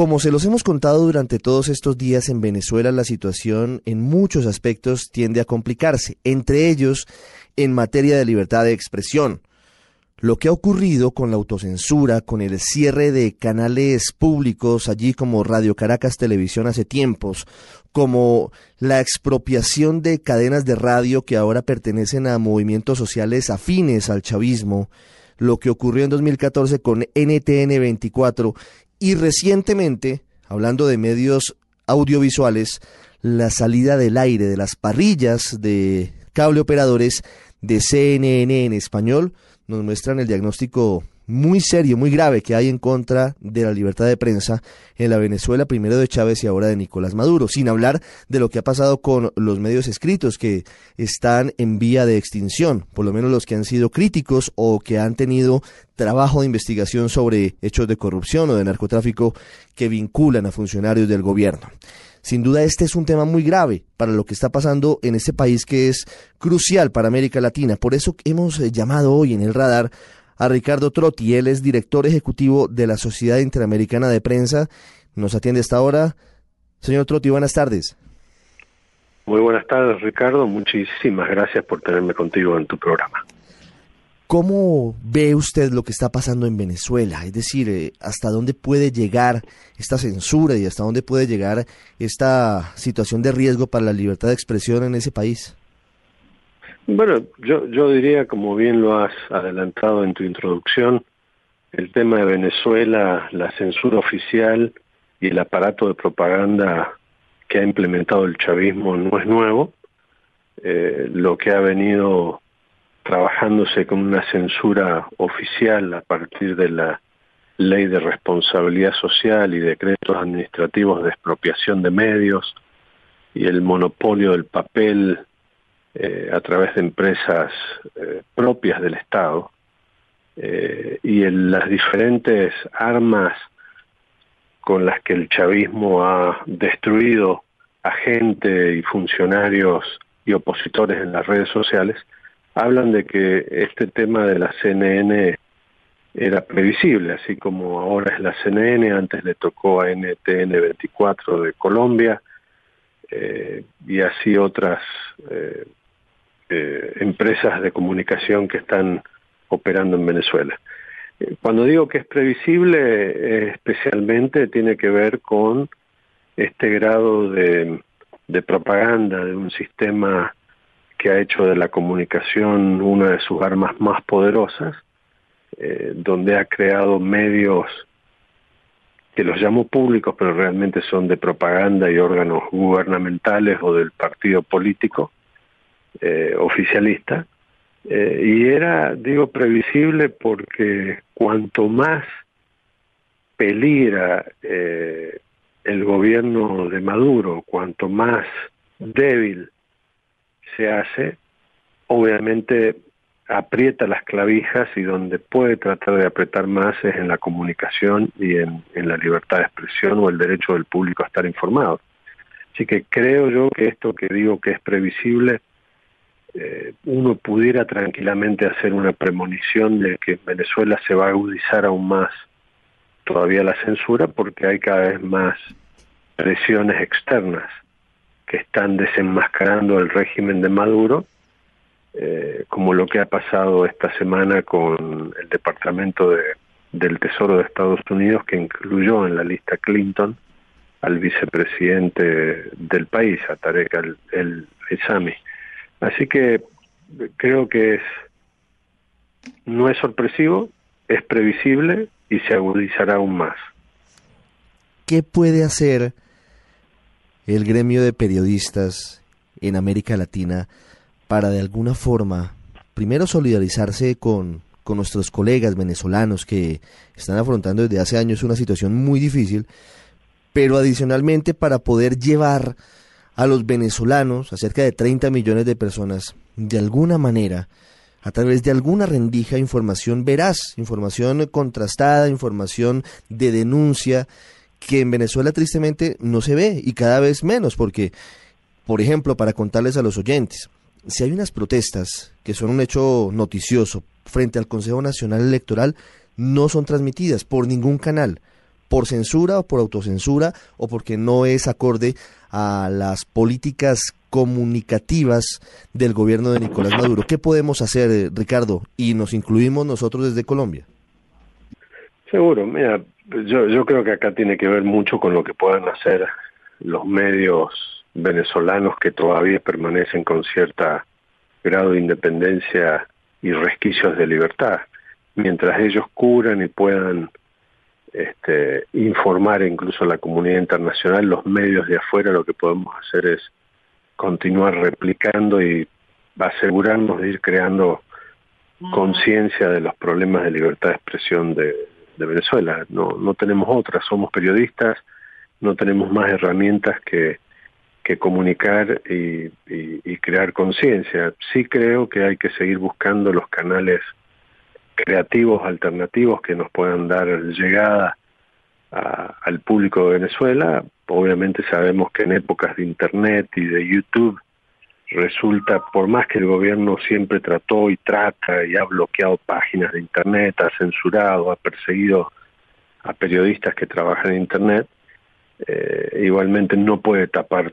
Como se los hemos contado durante todos estos días en Venezuela, la situación en muchos aspectos tiende a complicarse, entre ellos en materia de libertad de expresión. Lo que ha ocurrido con la autocensura, con el cierre de canales públicos allí como Radio Caracas Televisión hace tiempos, como la expropiación de cadenas de radio que ahora pertenecen a movimientos sociales afines al chavismo, lo que ocurrió en 2014 con NTN 24 y recientemente, hablando de medios audiovisuales, la salida del aire de las parrillas de cable operadores de CNN en español. Nos muestran el diagnóstico muy serio, muy grave que hay en contra de la libertad de prensa en la Venezuela, primero de Chávez y ahora de Nicolás Maduro, sin hablar de lo que ha pasado con los medios escritos que están en vía de extinción, por lo menos los que han sido críticos o que han tenido trabajo de investigación sobre hechos de corrupción o de narcotráfico que vinculan a funcionarios del gobierno. Sin duda este es un tema muy grave para lo que está pasando en este país que es crucial para América Latina. Por eso hemos llamado hoy en el radar a Ricardo Trotti. Él es director ejecutivo de la Sociedad Interamericana de Prensa. Nos atiende hasta ahora. Señor Trotti, buenas tardes. Muy buenas tardes, Ricardo. Muchísimas gracias por tenerme contigo en tu programa. ¿Cómo ve usted lo que está pasando en Venezuela? Es decir, eh, ¿hasta dónde puede llegar esta censura y hasta dónde puede llegar esta situación de riesgo para la libertad de expresión en ese país? Bueno, yo, yo diría, como bien lo has adelantado en tu introducción, el tema de Venezuela, la censura oficial y el aparato de propaganda que ha implementado el chavismo no es nuevo. Eh, lo que ha venido trabajándose con una censura oficial a partir de la ley de responsabilidad social y decretos administrativos de expropiación de medios y el monopolio del papel eh, a través de empresas eh, propias del Estado eh, y en las diferentes armas con las que el chavismo ha destruido a gente y funcionarios y opositores en las redes sociales, hablan de que este tema de la CNN era previsible, así como ahora es la CNN, antes le tocó a NTN 24 de Colombia y así otras eh, empresas de comunicación que están operando en Venezuela. Eh, cuando digo que es previsible, eh, especialmente tiene que ver con este grado de, propaganda de un sistema que ha hecho de la comunicación una de sus armas más poderosas, donde ha creado medios que los llamo públicos, pero realmente son de propaganda y órganos gubernamentales o del partido político, eh, oficialista, eh, y era, digo, previsible porque cuanto más peligra eh, el gobierno de Maduro, cuanto más débil se hace, obviamente aprieta las clavijas y donde puede tratar de apretar más es en la comunicación y en, en, la libertad de expresión o el derecho del público a estar informado. Así que creo yo que esto que digo que es previsible eh, uno pudiera tranquilamente hacer una premonición de que en Venezuela se va a agudizar aún más todavía la censura porque hay cada vez más presiones externas que están desenmascarando el régimen de Maduro, eh, como lo que ha pasado esta semana con el Departamento de, del Tesoro de Estados Unidos, que incluyó en la lista Clinton al vicepresidente del país, a Tarek el, el Así que creo que es no es sorpresivo, es previsible y se agudizará aún más. ¿Qué puede hacer el gremio de periodistas en América Latina para de alguna forma, primero solidarizarse con, con nuestros colegas venezolanos que están afrontando desde hace años una situación muy difícil, pero adicionalmente para poder llevar a los venezolanos, a cerca de 30 millones de personas, de alguna manera, a través de alguna rendija, información veraz, información contrastada, información de denuncia, que en Venezuela tristemente no se ve y cada vez menos, porque, por ejemplo, para contarles a los oyentes, si hay unas protestas que son un hecho noticioso frente al Consejo Nacional Electoral, no son transmitidas por ningún canal, por censura o por autocensura o porque no es acorde a las políticas comunicativas del gobierno de Nicolás Maduro. ¿Qué podemos hacer, eh, Ricardo? Y nos incluimos nosotros desde Colombia. Seguro, mira, yo, yo creo que acá tiene que ver mucho con lo que puedan hacer los medios venezolanos que todavía permanecen con cierta grado de independencia y resquicios de libertad. Mientras ellos curan y puedan este, informar incluso a la comunidad internacional, los medios de afuera lo que podemos hacer es continuar replicando y asegurarnos de ir creando conciencia de los problemas de libertad de expresión de, Venezuela. No, no tenemos otras, somos periodistas, no tenemos más herramientas que, que comunicar y, y crear conciencia. Sí creo que hay que seguir buscando los canales creativos alternativos que nos puedan dar llegada al público de Venezuela. Obviamente sabemos que en épocas de Internet y de YouTube resulta, por más que el gobierno siempre trató y trata y ha bloqueado páginas de Internet, ha censurado, ha perseguido a periodistas que trabajan en Internet, eh, igualmente no puede tapar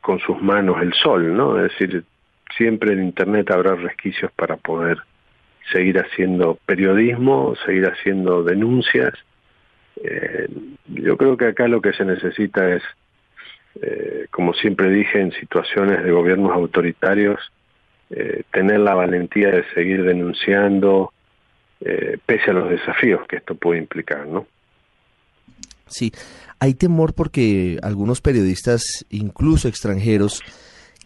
con sus manos el sol, ¿no? Es decir, siempre en Internet habrá resquicios para poder seguir haciendo periodismo, seguir haciendo denuncias. Eh, yo creo que acá lo que se necesita es, eh, como siempre dije, en situaciones de gobiernos autoritarios, eh, tener la valentía de seguir denunciando, pese a los desafíos que esto puede implicar, ¿no? Sí, hay temor porque algunos periodistas, incluso extranjeros,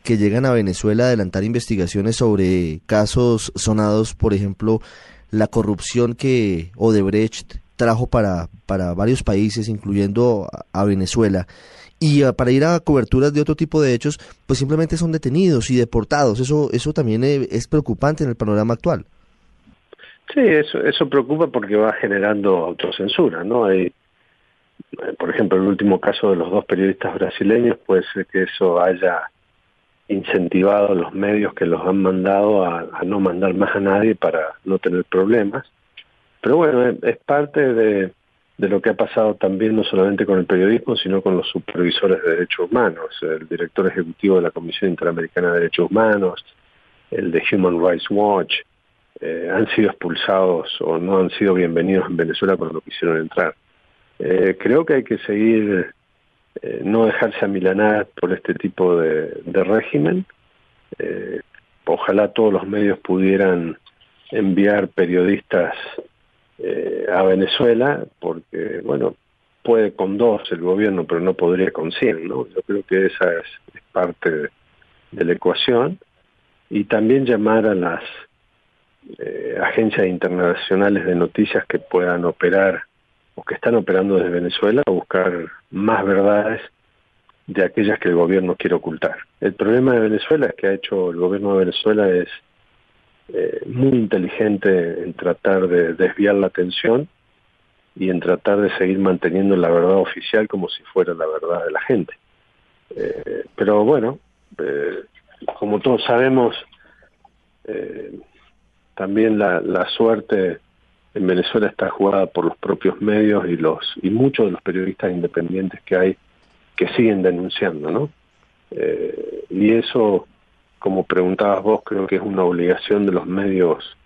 que llegan a Venezuela a adelantar investigaciones sobre casos sonados, por ejemplo, la corrupción que Odebrecht trajo para, para varios países, incluyendo a, Venezuela. Y para ir a coberturas de otro tipo de hechos, pues simplemente son detenidos y deportados. Eso, eso también eh, es preocupante en el panorama actual. Sí, eso, eso preocupa porque va generando autocensura, ¿no? Hay, por ejemplo, el último caso de los dos periodistas brasileños, puede ser que eso haya incentivado a los medios que los han mandado a, no mandar más a nadie para no tener problemas. Pero bueno, es, parte de, de, lo que ha pasado también no solamente con el periodismo, sino con los supervisores de derechos humanos, el director ejecutivo de la Comisión Interamericana de Derechos Humanos, el de Human Rights Watch, eh, han sido expulsados o no han sido bienvenidos en Venezuela cuando quisieron entrar. Eh, creo que hay que seguir eh, no dejarse amilanar por este tipo de, régimen. Eh, ojalá todos los medios pudieran enviar periodistas eh, a Venezuela, porque, bueno, puede con dos el gobierno, pero no podría con cien, ¿no? Yo creo que esa es, parte de, la ecuación. Y también llamar a las agencias internacionales de noticias que puedan operar o que están operando desde Venezuela a buscar más verdades de aquellas que el gobierno quiere ocultar. El problema de Venezuela es que ha hecho el gobierno de Venezuela es eh, muy inteligente en tratar de desviar la atención y en tratar de seguir manteniendo la verdad oficial como si fuera la verdad de la gente. Eh, pero bueno, eh, como todos sabemos, también la, la suerte en Venezuela está jugada por los propios medios y los y muchos de los periodistas independientes que hay que siguen denunciando, ¿no? Eh, y eso, como preguntabas vos, creo que es una obligación de los medios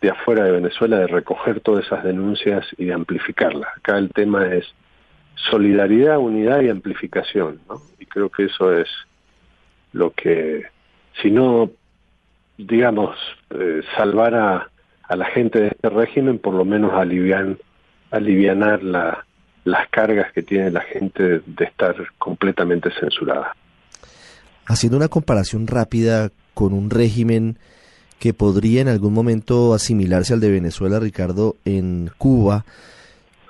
de afuera de Venezuela de recoger todas esas denuncias y de amplificarlas. Acá el tema es solidaridad, unidad y amplificación, ¿no? Y creo que eso es lo que, si no, digamos, eh, salvar a la gente de este régimen, por lo menos alivian, alivianar la, las cargas que tiene la gente de estar completamente censurada. Haciendo una comparación rápida con un régimen que podría en algún momento asimilarse al de Venezuela, Ricardo, en Cuba,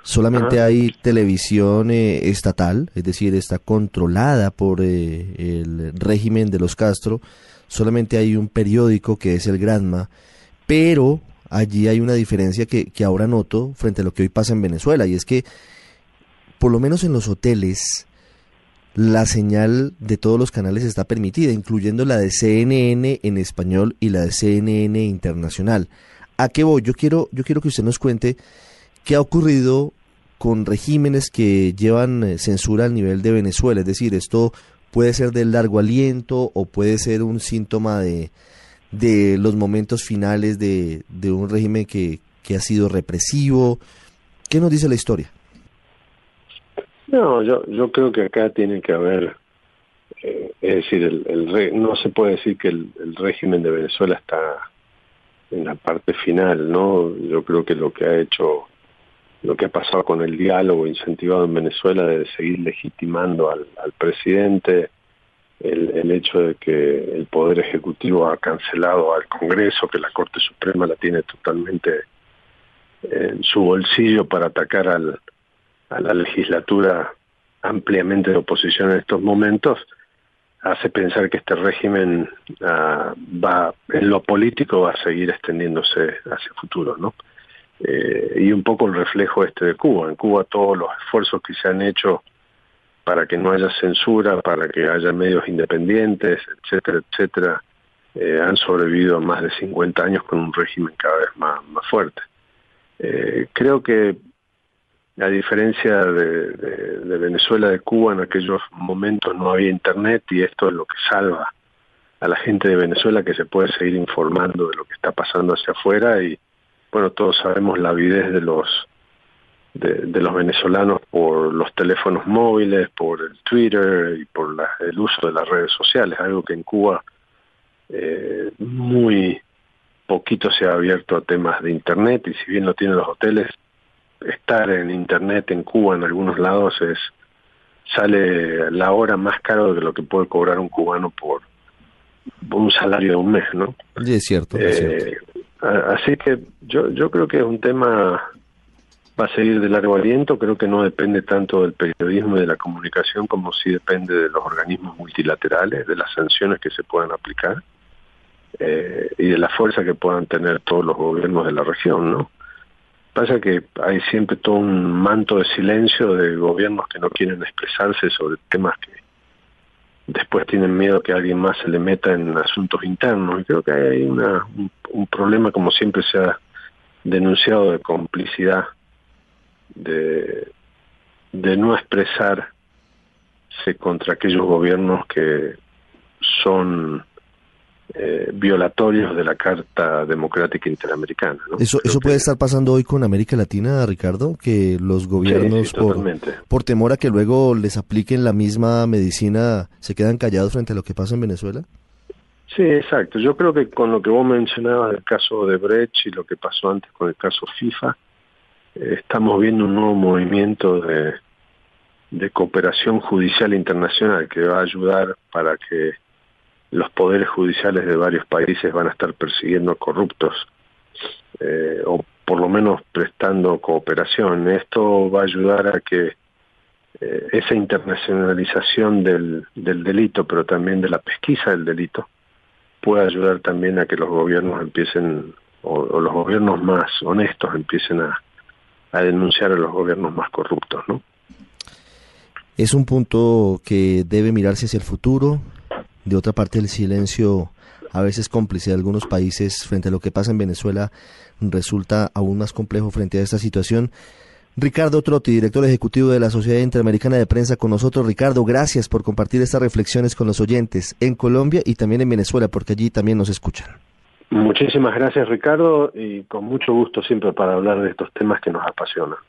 solamente hay televisión eh, estatal, es decir, está controlada por eh, el régimen de los Castro, solamente hay un periódico que es el Granma, pero allí hay una diferencia que, que ahora noto frente a lo que hoy pasa en Venezuela, y es que por lo menos en los hoteles, la señal de todos los canales está permitida, incluyendo la de CNN en español y la de CNN internacional. ¿A qué voy? Yo quiero, yo quiero que usted nos cuente qué ha ocurrido con regímenes que llevan eh, censura al nivel de Venezuela? Es decir, esto puede ser del largo aliento o puede ser un síntoma de, de los momentos finales de, de un régimen que, que ha sido represivo. ¿Qué nos dice la historia? No, yo, yo creo que acá tiene que haber, eh, es decir, el, no se puede decir que el, régimen de Venezuela está en la parte final, ¿no? Yo creo que lo que ha hecho, lo que ha pasado con el diálogo incentivado en Venezuela de seguir legitimando al presidente, el, el hecho de que el Poder Ejecutivo ha cancelado al Congreso, que la Corte Suprema la tiene totalmente en su bolsillo para atacar al, a la legislatura ampliamente de oposición en estos momentos, hace pensar que este régimen uh, va, en lo político va a seguir extendiéndose hacia el futuro, ¿no? Eh, y un poco el reflejo este de Cuba. En Cuba todos los esfuerzos que se han hecho para que no haya censura, para que haya medios independientes, etcétera, etcétera, eh, han sobrevivido más de 50 años con un régimen cada vez más, más fuerte. Eh, creo que a diferencia de, de, de, Venezuela, de Cuba, en aquellos momentos no había internet y esto es lo que salva a la gente de Venezuela que se puede seguir informando de lo que está pasando hacia afuera y bueno, todos sabemos la avidez de los de, de los venezolanos por los teléfonos móviles, por el Twitter y por la, el uso de las redes sociales, algo que en Cuba eh, muy poquito se ha abierto a temas de internet y si bien lo tienen los hoteles, estar en internet en Cuba en algunos lados es sale la hora más caro de lo que puede cobrar un cubano por un salario de un mes, ¿no? Sí, es cierto. Eh, es cierto. Así que yo yo creo que es un tema va a seguir de largo aliento, creo que no depende tanto del periodismo y de la comunicación como sí depende de los organismos multilaterales, de las sanciones que se puedan aplicar eh, y de la fuerza que puedan tener todos los gobiernos de la región, ¿no? Pasa que hay siempre todo un manto de silencio de gobiernos que no quieren expresarse sobre temas que después tienen miedo que alguien más se le meta en asuntos internos. Y creo que hay una, un, un problema, como siempre se ha denunciado, de complicidad, de, de no expresarse contra aquellos gobiernos que son eh, violatorios de la Carta Democrática Interamericana. ¿no? Eso, eso puede estar pasando hoy con América Latina, Ricardo, que los gobiernos, sí, sí, por, por temor a que luego les apliquen la misma medicina, se quedan callados frente a lo que pasa en Venezuela. Sí, exacto. Yo creo que con lo que vos mencionabas del caso de Brecht y lo que pasó antes con el caso FIFA, estamos viendo un nuevo movimiento de, cooperación judicial internacional que va a ayudar para que los poderes judiciales de varios países van a estar persiguiendo a corruptos eh, o por lo menos prestando cooperación. Esto va a ayudar a que eh, esa internacionalización del, del delito, pero también de la pesquisa del delito, pueda ayudar también a que los gobiernos empiecen, o los gobiernos más honestos empiecen a, a denunciar a los gobiernos más corruptos, ¿no? Es un punto que debe mirarse hacia el futuro, de otra parte el silencio a veces cómplice de algunos países frente a lo que pasa en Venezuela resulta aún más complejo frente a esta situación. Ricardo Trotti, director ejecutivo de la Sociedad Interamericana de Prensa con nosotros. Ricardo, gracias por compartir estas reflexiones con los oyentes en Colombia y también en Venezuela, porque allí también nos escuchan. Muchísimas gracias Ricardo y con mucho gusto siempre para hablar de estos temas que nos apasionan.